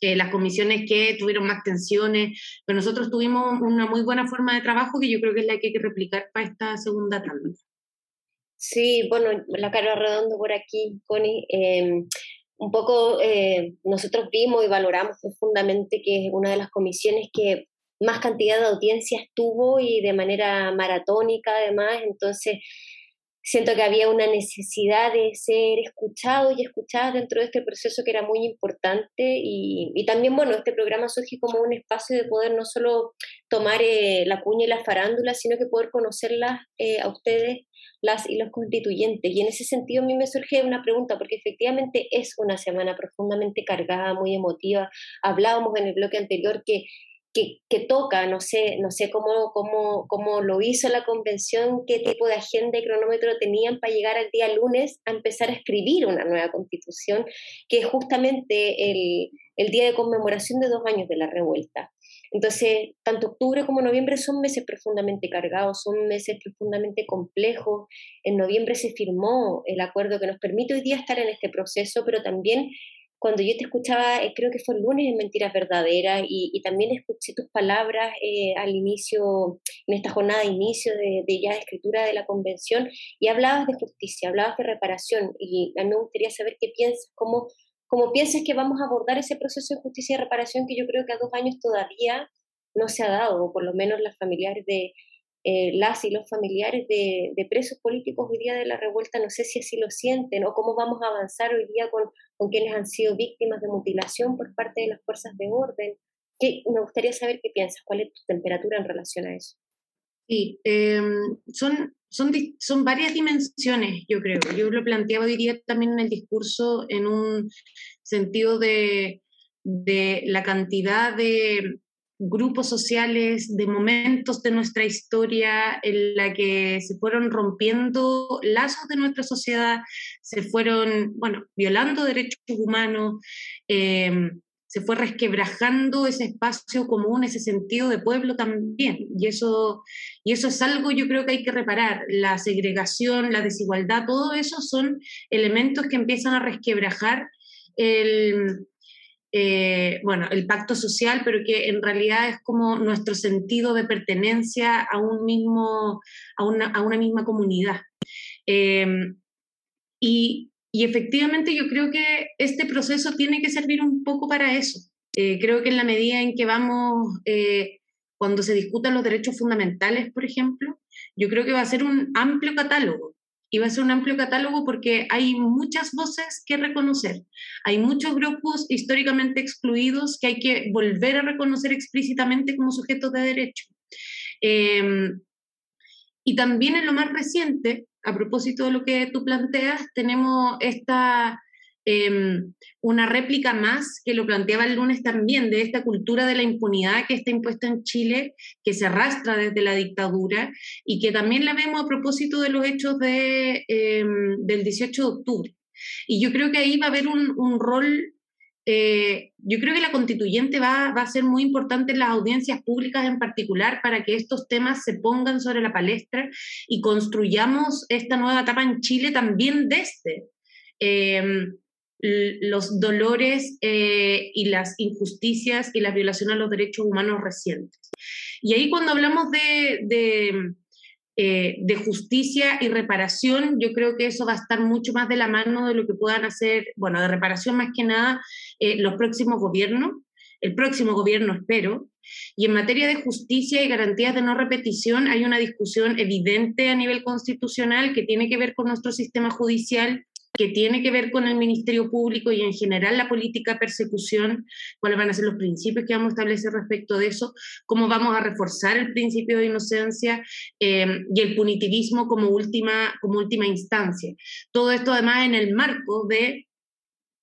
Speaker 5: eh, las comisiones que tuvieron más tensiones, pero nosotros tuvimos una muy buena forma de trabajo que yo creo que es la que hay que replicar para esta segunda tanda.
Speaker 2: Sí, bueno, la cara redondo por aquí, Connie. Em, un poco eh, nosotros vimos y valoramos profundamente que es una de las comisiones que más cantidad de audiencias tuvo y de manera maratónica además, entonces siento que había una necesidad de ser escuchado y escuchada dentro de este proceso que era muy importante y, y también, bueno, este programa surge como un espacio de poder no solo tomar eh, la cuña y la farándula, sino que poder conocerlas eh, a ustedes, las y los constituyentes. Y en ese sentido a mí me surge una pregunta, porque efectivamente es una semana profundamente cargada, muy emotiva. Hablábamos en el bloque anterior que que, toca, no sé, no sé cómo, cómo, cómo lo hizo la convención, qué tipo de agenda y cronómetro tenían para llegar al día lunes a empezar a escribir una nueva constitución, que es justamente el, el día de conmemoración de dos años de la revuelta. Entonces, tanto octubre como noviembre son meses profundamente cargados, son meses profundamente complejos. En noviembre se firmó el acuerdo que nos permite hoy día estar en este proceso, pero también cuando yo te escuchaba, eh, creo que fue el lunes en Mentiras Verdaderas, y, también escuché tus palabras eh, al inicio, en esta jornada de inicio de, ya de escritura de la convención, y hablabas de justicia, hablabas de reparación, y a mí me gustaría saber qué piensas, cómo, cómo piensas que vamos a abordar ese proceso de justicia y reparación que yo creo que a dos años todavía no se ha dado, o por lo menos las familiares de, eh, las y los familiares de, presos políticos hoy día de la revuelta, no sé si así lo sienten o cómo vamos a avanzar hoy día con, con quienes han sido víctimas de mutilación por parte de las fuerzas de orden. ¿Qué, me gustaría saber qué piensas, cuál es tu temperatura en relación a eso.
Speaker 5: Sí, em, son, son, son varias dimensiones, yo creo. Yo lo planteaba hoy día también en el discurso en un sentido de, de la cantidad de, grupos sociales, de momentos de nuestra historia en la que se fueron rompiendo lazos de nuestra sociedad, se fueron, bueno, violando derechos humanos, em, se fue resquebrajando ese espacio común, ese sentido de pueblo también. Y eso, y eso es algo yo creo que hay que reparar. La segregación, la desigualdad, todo eso son elementos que empiezan a resquebrajar el, eh, bueno, el pacto social, pero que en realidad es como nuestro sentido de pertenencia a un mismo, a una, a una misma comunidad. Em, y, y, efectivamente yo creo que este proceso tiene que servir un poco para eso. Eh, creo que en la medida en que vamos eh, cuando se discutan los derechos fundamentales, por ejemplo, yo creo que va a ser un amplio catálogo. Y va a ser un amplio catálogo porque hay muchas voces que reconocer. Hay muchos grupos históricamente excluidos que hay que volver a reconocer explícitamente como sujetos de derecho. Em, y también en lo más reciente, a propósito de lo que tú planteas, tenemos esta Em, una réplica más que lo planteaba el lunes también de esta cultura de la impunidad que está impuesta en Chile, que se arrastra desde la dictadura y que también la vemos a propósito de los hechos de, em, del 18 de octubre. Y yo creo que ahí va a haber un, un rol, eh, yo creo que la constituyente va, va, a ser muy importante en las audiencias públicas en particular para que estos temas se pongan sobre la palestra y construyamos esta nueva etapa en Chile también desde. Eh, los dolores eh, y las injusticias y la violación a los derechos humanos recientes. Y ahí cuando hablamos de, de, eh, de, justicia y reparación, yo creo que eso va a estar mucho más de la mano de lo que puedan hacer, bueno, de reparación más que nada, eh, los próximos gobiernos, el próximo gobierno espero. Y en materia de justicia y garantías de no repetición hay una discusión evidente a nivel constitucional que tiene que ver con nuestro sistema judicial que tiene que ver con el Ministerio Público y en general la política de persecución, cuáles van a ser los principios que vamos a establecer respecto de eso, cómo vamos a reforzar el principio de inocencia eh, y el punitivismo como última, como última instancia. Todo esto además en el marco de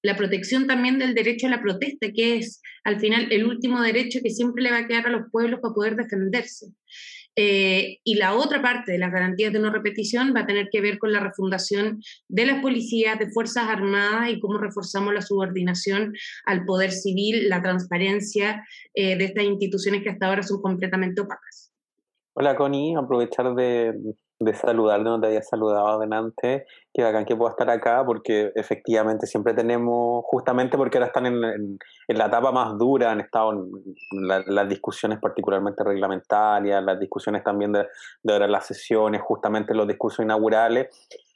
Speaker 5: la protección también del derecho a la protesta, que es al final el último derecho que siempre le va a quedar a los pueblos para poder defenderse. Eh, y la otra parte de las garantías de no repetición va a tener que ver con la refundación de las policías, de Fuerzas Armadas y cómo reforzamos la subordinación al poder civil, la transparencia eh, de estas instituciones que hasta ahora son completamente opacas.
Speaker 3: Hola Connie, aprovechar de, de saludar, no te había saludado adelante, que bacán que pueda estar acá, porque efectivamente siempre tenemos, justamente porque ahora están en, en, la etapa más dura, han estado las discusiones particularmente reglamentarias, las discusiones también de, de ahora las sesiones, justamente los discursos inaugurales,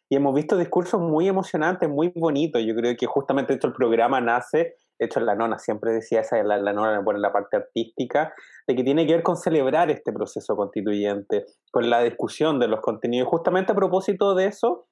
Speaker 3: y hemos visto discursos muy emocionantes, muy bonitos, yo creo que justamente esto el programa nace de hecho la nona siempre decía esa, la, la nona pone la parte artística, de que tiene que ver con celebrar este proceso constituyente, con la discusión de los contenidos. Justamente a propósito de eso,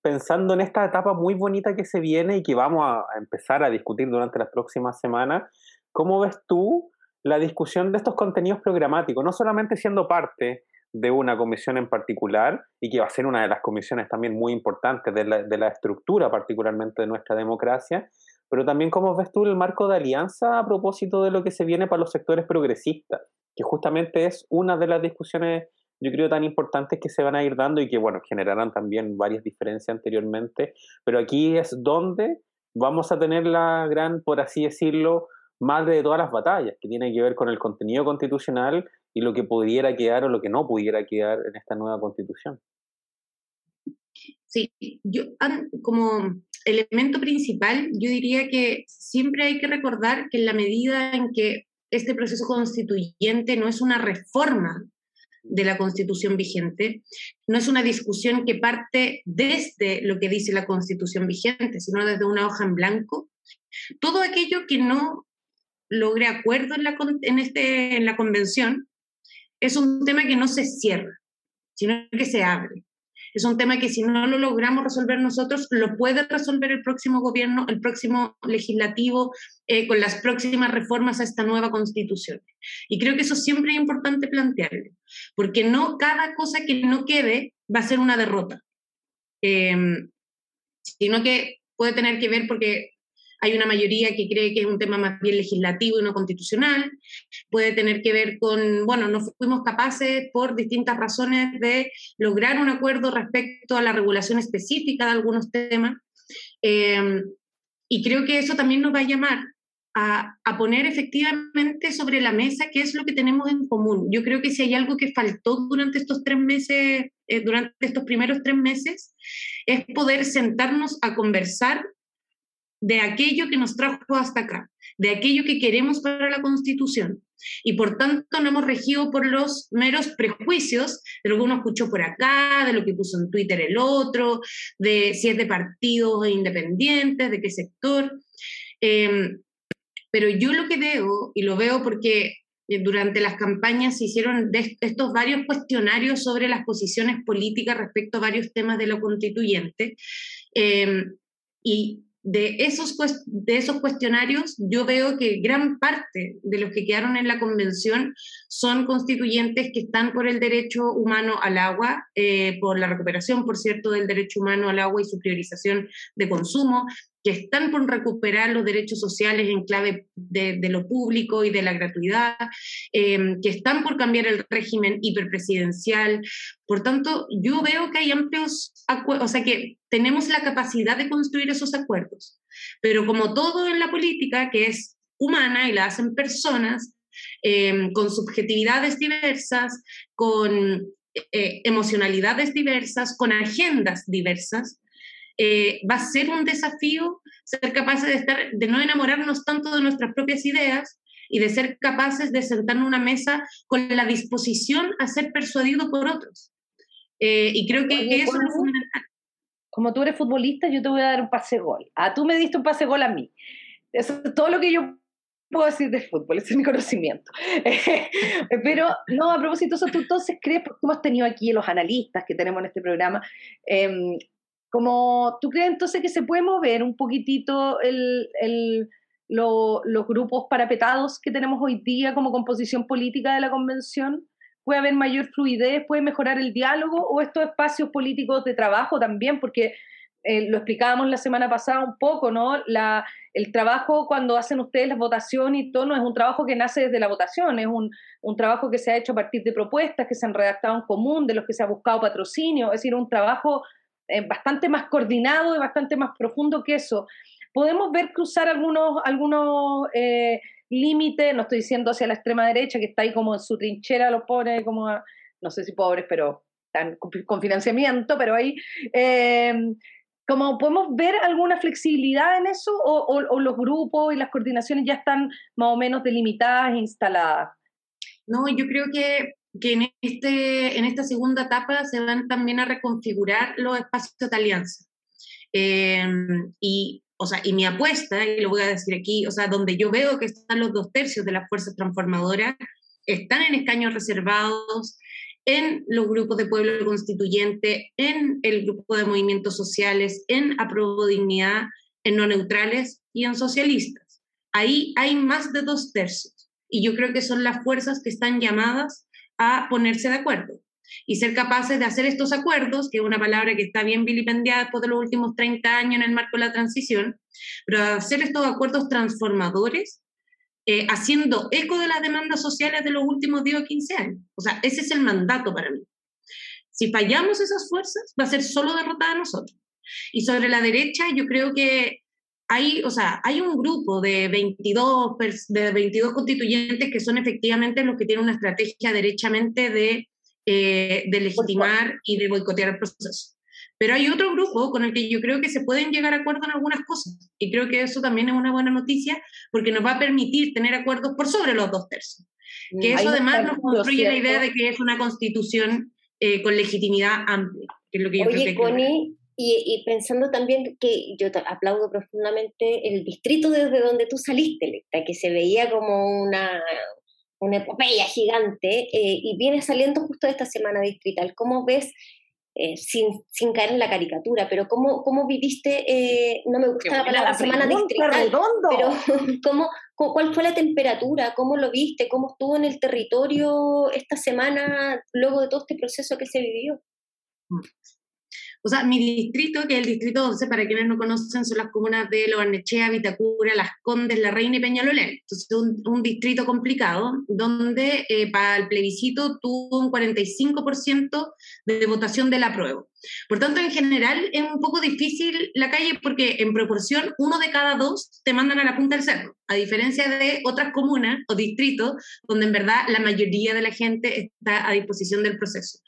Speaker 3: pensando en esta etapa muy bonita que se viene y que vamos a, empezar a discutir durante las próximas semanas, ¿cómo ves tú la discusión de estos contenidos programáticos? No solamente siendo parte de una comisión en particular y que va a ser una de las comisiones también muy importantes de la, de la estructura particularmente de nuestra democracia, pero también cómo ves tú el marco de alianza a propósito de lo que se viene para los sectores progresistas, que justamente es una de las discusiones, yo creo, tan importantes que se van a ir dando y que, bueno, generarán también varias diferencias anteriormente, pero aquí es donde vamos a tener la gran, por así decirlo, madre de todas las batallas, que tiene que ver con el contenido constitucional y lo que pudiera quedar o lo que no pudiera quedar en esta nueva constitución.
Speaker 5: Sí, yo como elemento principal, yo diría que siempre hay que recordar que en la medida en que este proceso constituyente no es una reforma de la constitución vigente, no es una discusión que parte desde lo que dice la constitución vigente, sino desde una hoja en blanco. Todo aquello que no logre acuerdo en la, en este, en la convención es un tema que no se cierra, sino que se abre. Es un tema que si no lo logramos resolver nosotros, lo puede resolver el próximo gobierno, el próximo legislativo, eh, con las próximas reformas a esta nueva constitución. Y creo que eso siempre es importante plantearlo, porque no cada cosa que no quede va a ser una derrota, em, sino que puede tener que ver porque hay una mayoría que cree que es un tema más bien legislativo y no constitucional, puede tener que ver con, bueno, no fuimos capaces por distintas razones de lograr un acuerdo respecto a la regulación específica de algunos temas. Eh, y creo que eso también nos va a llamar a, a, poner efectivamente sobre la mesa qué es lo que tenemos en común. Yo creo que si hay algo que faltó durante estos tres meses, eh, durante estos primeros tres meses, es poder sentarnos a conversar de aquello que nos trajo hasta acá, de aquello que queremos para la Constitución. Y por tanto no hemos regido por los meros prejuicios de lo que uno escuchó por acá, de lo que puso en Twitter el otro, de si es de partidos independientes, de qué sector. Em, pero yo lo que veo, y lo veo porque durante las campañas se hicieron estos varios cuestionarios sobre las posiciones políticas respecto a varios temas de lo constituyente. y de esos, de esos cuestionarios, yo veo que gran parte de los que quedaron en la convención son constituyentes que están por el derecho humano al agua, eh, por la recuperación, por cierto, del derecho humano al agua y su priorización de consumo, que están por recuperar los derechos sociales en clave de, lo público y de la gratuidad, em, que están por cambiar el régimen hiperpresidencial. Por tanto, yo veo que hay amplios acuerdos, o sea, que tenemos la capacidad de construir esos acuerdos. Pero como todo en la política, que es humana y la hacen personas, em, con subjetividades diversas, con eh, emocionalidades diversas, con agendas diversas, eh, va a ser un desafío ser capaces de, estar, de no enamorarnos tanto de nuestras propias ideas y de ser capaces de sentarnos en una mesa con la disposición a ser persuadido por otros. Eh, y creo que eso es fundamental.
Speaker 1: Como tú eres futbolista, yo te voy a dar un pase gol. Ah, tú me diste un pase gol a mí. Eso es todo lo que yo puedo decir de fútbol, ese es mi conocimiento. *laughs* Pero no, a propósito, eso tú entonces crees, porque hemos tenido aquí los analistas que tenemos en este programa, eh, como, ¿Tú crees entonces que se puede mover un poquitito el, los grupos parapetados que tenemos hoy día como composición política de la convención? ¿Puede haber mayor fluidez? ¿Puede mejorar el diálogo? ¿O estos espacios políticos de trabajo también? Porque eh, lo explicábamos la semana pasada un poco, ¿no? El trabajo cuando hacen ustedes la votación y todo no es un trabajo que nace desde la votación, es un, un, trabajo que se ha hecho a partir de propuestas que se han redactado en común, de los que se ha buscado patrocinio, es decir, un trabajo eh, bastante más coordinado y bastante más profundo que eso. Podemos ver cruzar algunos, algunos eh, límites, no estoy diciendo hacia la extrema derecha, que está ahí como en su trinchera, lo pone como, no sé si pobres, pero están con, financiamiento, pero ahí... Eh, como podemos ver alguna flexibilidad en eso o, o, los grupos y las coordinaciones ya están más o menos delimitadas e instaladas?
Speaker 5: No, yo creo que que en, este, en esta segunda etapa se van también a reconfigurar los espacios de alianza. Em, y, o sea, y mi apuesta, y lo voy a decir aquí, o sea, donde yo veo que están los dos tercios de las fuerzas transformadoras, están en escaños reservados, en los grupos de pueblo constituyente, en el grupo de movimientos sociales, en Aprobo Dignidad, en no neutrales y en socialistas. Ahí hay más de dos tercios. Y yo creo que son las fuerzas que están llamadas a ponerse de acuerdo y ser capaces de hacer estos acuerdos, que es una palabra que está bien vilipendiada después de los últimos 30 años en el marco de la transición, pero hacer estos acuerdos transformadores, eh, haciendo eco de las demandas sociales de los últimos 10 o 15 años. O sea, ese es el mandato para mí. Si fallamos esas fuerzas, va a ser solo derrotada a nosotros. Y sobre la derecha, yo creo que hay, o sea, hay un grupo de 22, de 22 constituyentes que son efectivamente los que tienen una estrategia derechamente de, eh, de legitimar y de boicotear el proceso. Pero hay otro grupo con el que yo creo que se pueden llegar a acuerdo en algunas cosas. Y creo que eso también es una buena noticia porque nos va a permitir tener acuerdos por sobre los dos tercios. Que mm, eso además nos construye la idea de que es una constitución eh, con legitimidad amplia. Que es lo que yo
Speaker 2: Oye, Connie, y, pensando también que yo te aplaudo profundamente el distrito desde donde tú saliste, que se veía como una, una epopeya gigante, eh, y viene saliendo justo esta semana distrital. ¿Cómo ves, eh, sin, sin, caer en la caricatura, pero cómo, cómo viviste, eh, no me gusta la palabra semana distrital, pero *laughs* ¿cómo, ¿cuál fue la temperatura? ¿Cómo lo viste? ¿Cómo estuvo en el territorio esta semana luego de todo este proceso que se vivió?
Speaker 5: O sea, mi distrito, que es el distrito 11, para quienes no conocen, son las comunas de Lobarnechea, Vitacura, Las Condes, La Reina y Peñalolén. Entonces, un, un distrito complicado, donde eh, para el plebiscito tuvo un 45% de votación del apruebo. Por tanto, en general, es un poco difícil la calle porque en proporción, uno de cada dos te mandan a la punta del cerro, a diferencia de otras comunas o distritos donde en verdad la mayoría de la gente está a disposición del proceso.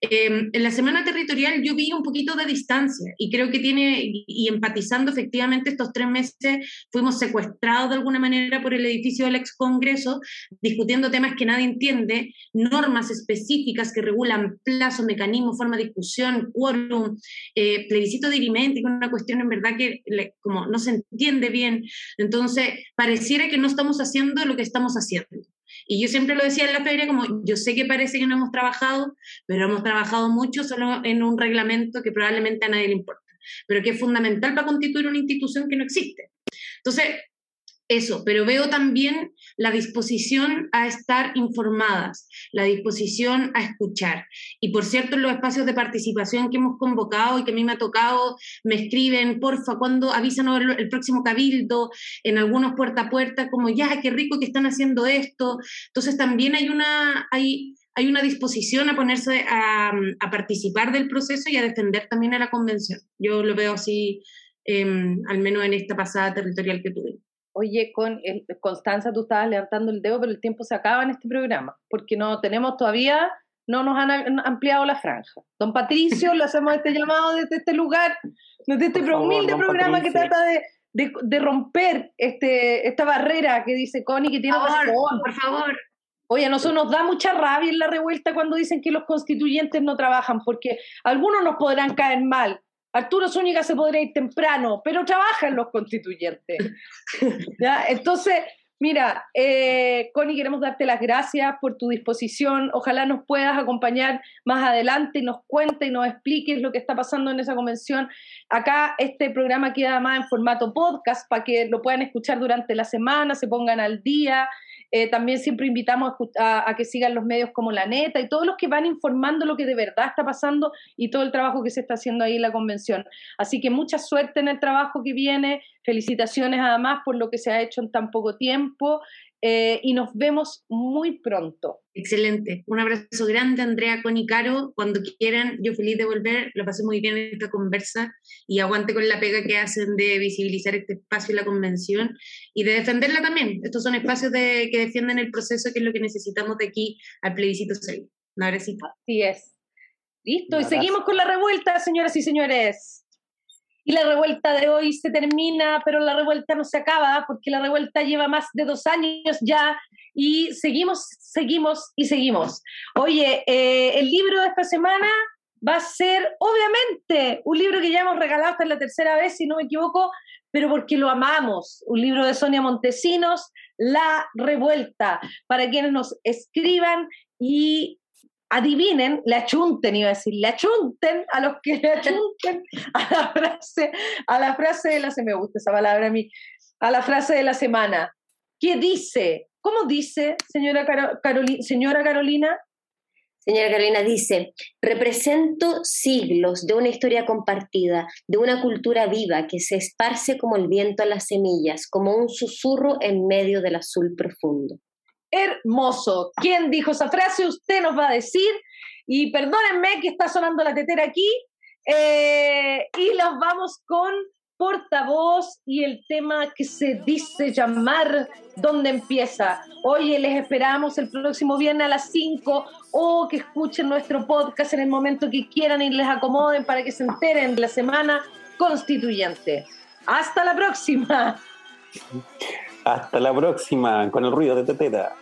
Speaker 5: Em, en la semana territorial yo vi un poquito de distancia y creo que tiene, y, empatizando efectivamente estos tres meses, fuimos secuestrados de alguna manera por el edificio del ex Congreso, discutiendo temas que nadie entiende, normas específicas que regulan plazos, mecanismos, forma de discusión, quórum, eh, plebiscito dirimente, una cuestión en verdad que como no se entiende bien. Entonces, pareciera que no estamos haciendo lo que estamos haciendo. Y yo siempre lo decía en la feria, como yo sé que parece que no hemos trabajado, pero hemos trabajado mucho solo en un reglamento que probablemente a nadie le importa, pero que es fundamental para constituir una institución que no existe. Entonces, eso, pero veo también la disposición a estar informadas, la disposición a escuchar. Y por cierto, en los espacios de participación que hemos convocado y que a mí me ha tocado, me escriben, porfa, cuando avísanos el, próximo cabildo, en algunos puerta a puerta, como ya, qué rico que están haciendo esto. Entonces también hay una, hay, hay una disposición a ponerse a, participar del proceso y a defender también a la convención. Yo lo veo así, em, al menos en esta pasada territorial que tuvimos.
Speaker 1: Oye, con Constanza, tú estabas levantando el dedo, pero el tiempo se acaba en este programa, porque no tenemos todavía, no nos han ampliado la franja. Don Patricio, le hacemos este llamado desde este lugar, desde este humilde programa que trata de, de, romper este, esta barrera que dice Connie que tiene
Speaker 5: por favor, por favor.
Speaker 1: Oye, a nosotros nos da mucha rabia en la revuelta cuando dicen que los constituyentes no trabajan, porque algunos nos podrán caer mal, Arturo Zúñiga se podría ir temprano, pero trabajan los constituyentes. *laughs* Entonces, mira, eh, Connie, queremos darte las gracias por tu disposición. Ojalá nos puedas acompañar más adelante y nos cuente y nos expliques lo que está pasando en esa convención. Acá este programa queda más en formato podcast para que lo puedan escuchar durante la semana, se pongan al día. Eh, también siempre invitamos a, que sigan los medios como La Neta y todos los que van informando lo que de verdad está pasando y todo el trabajo que se está haciendo ahí en la convención. Así que mucha suerte en el trabajo que viene. Felicitaciones además por lo que se ha hecho en tan poco tiempo. Eh, y nos vemos muy pronto.
Speaker 5: Excelente. Un abrazo grande, Andrea, con Caro. Cuando quieran, yo feliz de volver. Lo pasé muy bien en esta conversa y aguante con la pega que hacen de visibilizar este espacio y la convención y de defenderla también. Estos son espacios de, que defienden el proceso, que es lo que necesitamos de aquí al plebiscito salir. Un
Speaker 1: Así es. Listo, y seguimos con la revuelta, señoras y señores. Y la revuelta de hoy se termina, pero la revuelta no se acaba porque la revuelta lleva más de dos años ya y seguimos, seguimos y seguimos. Oye, eh, el libro de esta semana va a ser, obviamente, un libro que ya hemos regalado hasta la tercera vez, si no me equivoco, pero porque lo amamos. Un libro de Sonia Montesinos, La Revuelta, para quienes nos escriban y adivinen, le achunten, iba a decir, le achunten a los que le achunten a la frase, a la frase de la semana, me gusta esa palabra a mí, a la frase de la semana. ¿Qué dice? ¿Cómo dice, señora, señora Carolina?
Speaker 2: Señora Carolina dice, represento siglos de una historia compartida, de una cultura viva que se esparce como el viento a las semillas, como un susurro en medio del azul profundo
Speaker 1: hermoso. ¿Quién dijo esa frase? Usted nos va a decir. Y perdónenme que está sonando la tetera aquí. Eh, y los vamos con portavoz y el tema que se dice llamar ¿Dónde empieza? Oye, les esperamos el próximo viernes a las 5 o que escuchen nuestro podcast en el momento que quieran y les acomoden para que se enteren de la semana constituyente. Hasta la próxima. *laughs*
Speaker 3: Hasta la próxima con el ruido de tetera.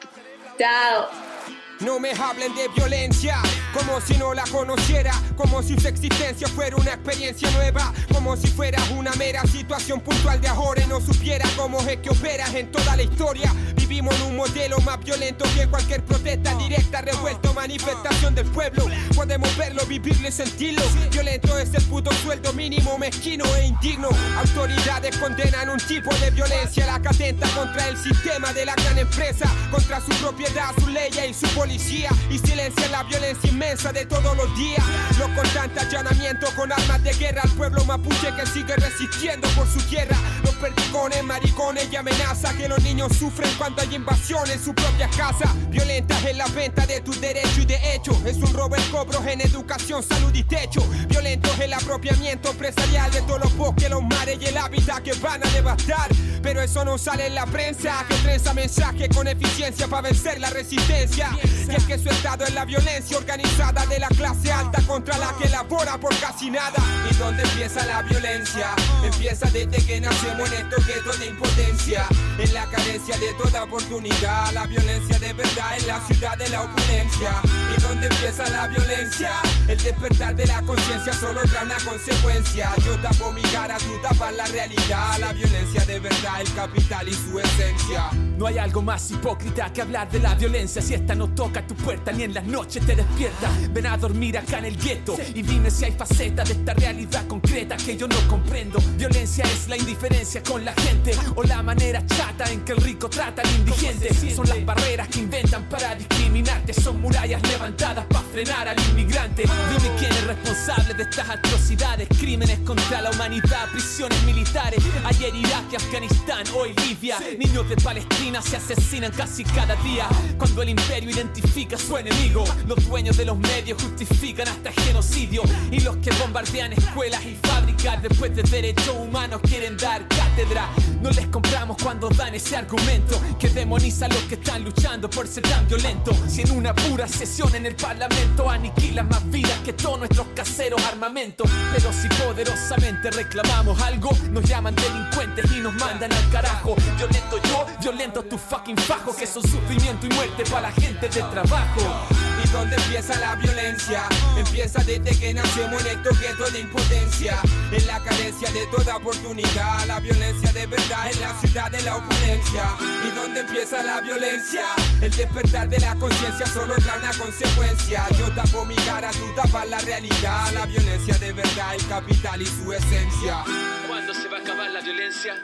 Speaker 2: Chao.
Speaker 6: No me hablen de violencia, como si no la conociera, como si su existencia fuera una experiencia nueva, como si fuera una mera situación puntual de ahora y no supiera cómo es que operas en toda la historia. Vivimos en un modelo más violento que cualquier protesta directa, revuelto, manifestación del pueblo. Podemos verlo, vivirlo y sentirlo. Violento es el puto sueldo mínimo, mezquino e indigno. Autoridades condenan un tipo de violencia, la que atenta contra el sistema de la gran empresa, contra su propiedad, su ley y su policía y silencia la violencia inmensa de todos los días. Los constantes allanamientos con armas de guerra al pueblo mapuche que sigue resistiendo por su tierra. Los perdigones, maricones y amenaza que los niños sufren cuando hay invasión en su propia casa. Violentas en la venta de tus derechos y de hecho es un robo en cobros en educación, salud y techo. Violentos el apropiamiento empresarial de todos los bosques, los y el hábitat que van a devastar. Pero eso no sale en la prensa que trenza mensaje con eficiencia para vencer la resistencia. Y es que su estado es la violencia organizada de la clase alta contra la que labora por casi nada. ¿Y dónde empieza la violencia? Empieza desde que nacemos en estos guetos de impotencia. En la carencia de toda oportunidad. La violencia de verdad en la ciudad de la opulencia. ¿Y dónde empieza la violencia? El despertar de la conciencia solo trae una consecuencia. Yo tapo mi cara, tú la realidad. La violencia de verdad, el capital y su esencia.
Speaker 7: No hay algo más hipócrita que hablar de la violencia si esta no toca tu puerta ni en la noche te despierta. Ven a dormir acá en el gueto y dime si hay facetas de esta realidad concreta que yo no comprendo. Violencia es la indiferencia con la gente o la manera chata en que el rico trata al indigente. Son las barreras que inventan para discriminarte, son murallas levantadas para frenar al inmigrante. Dime quién es responsable de estas atrocidades, crímenes contra la humanidad, militares. Ayer Irak y Afganistán, hoy Libia. Niños de Palestina se asesinan casi cada día. Cuando el imperio identifica a su enemigo, los dueños de los medios justifican hasta genocidio. Y los que bombardean escuelas y fábricas después de derechos humanos quieren dar cátedra. No les compramos cuando dan ese argumento que demoniza a los que están luchando por ser tan violentos. Si en una pura sesión en el parlamento aniquilan más vidas que todos nuestros caseros armamentos. Pero si poderosamente reclamamos algo, nos llaman delincuentes y nos mandan al carajo. Violento yo, violento tu fucking fajo, que son sufrimiento y muerte para la gente de trabajo.
Speaker 6: ¿Y dónde empieza la violencia? Empieza desde que nacemos en estos guetos de impotencia. En la carencia de toda oportunidad. La violencia de verdad en la ciudad de la opulencia. ¿Y dónde empieza la violencia? El despertar de la conciencia solo trae una consecuencia. Yo tapo mi cara, tú tapas la realidad. La violencia de verdad, el capital y su esencia.
Speaker 7: ¿Cuándo se va a acabar la violencia?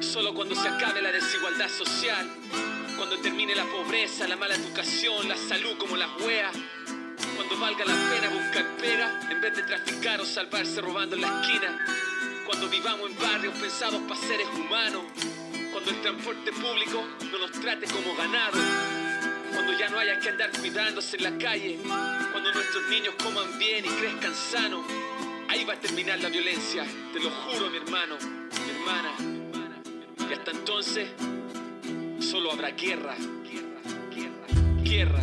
Speaker 7: Solo cuando se acabe la desigualdad social, cuando termine la pobreza, la mala educación, la salud como las weas, cuando valga la pena buscar pega en vez de traficar o salvarse robando en la esquina, cuando vivamos en barrios pensados para seres humanos, cuando el transporte público no nos trate como ganado, cuando ya no haya que andar cuidándose en la calle, cuando nuestros niños coman bien y crezcan sanos, ahí va a terminar la violencia, te lo juro mi hermano, mi hermana. Y hasta entonces solo habrá guerra, guerra, guerra, guerra,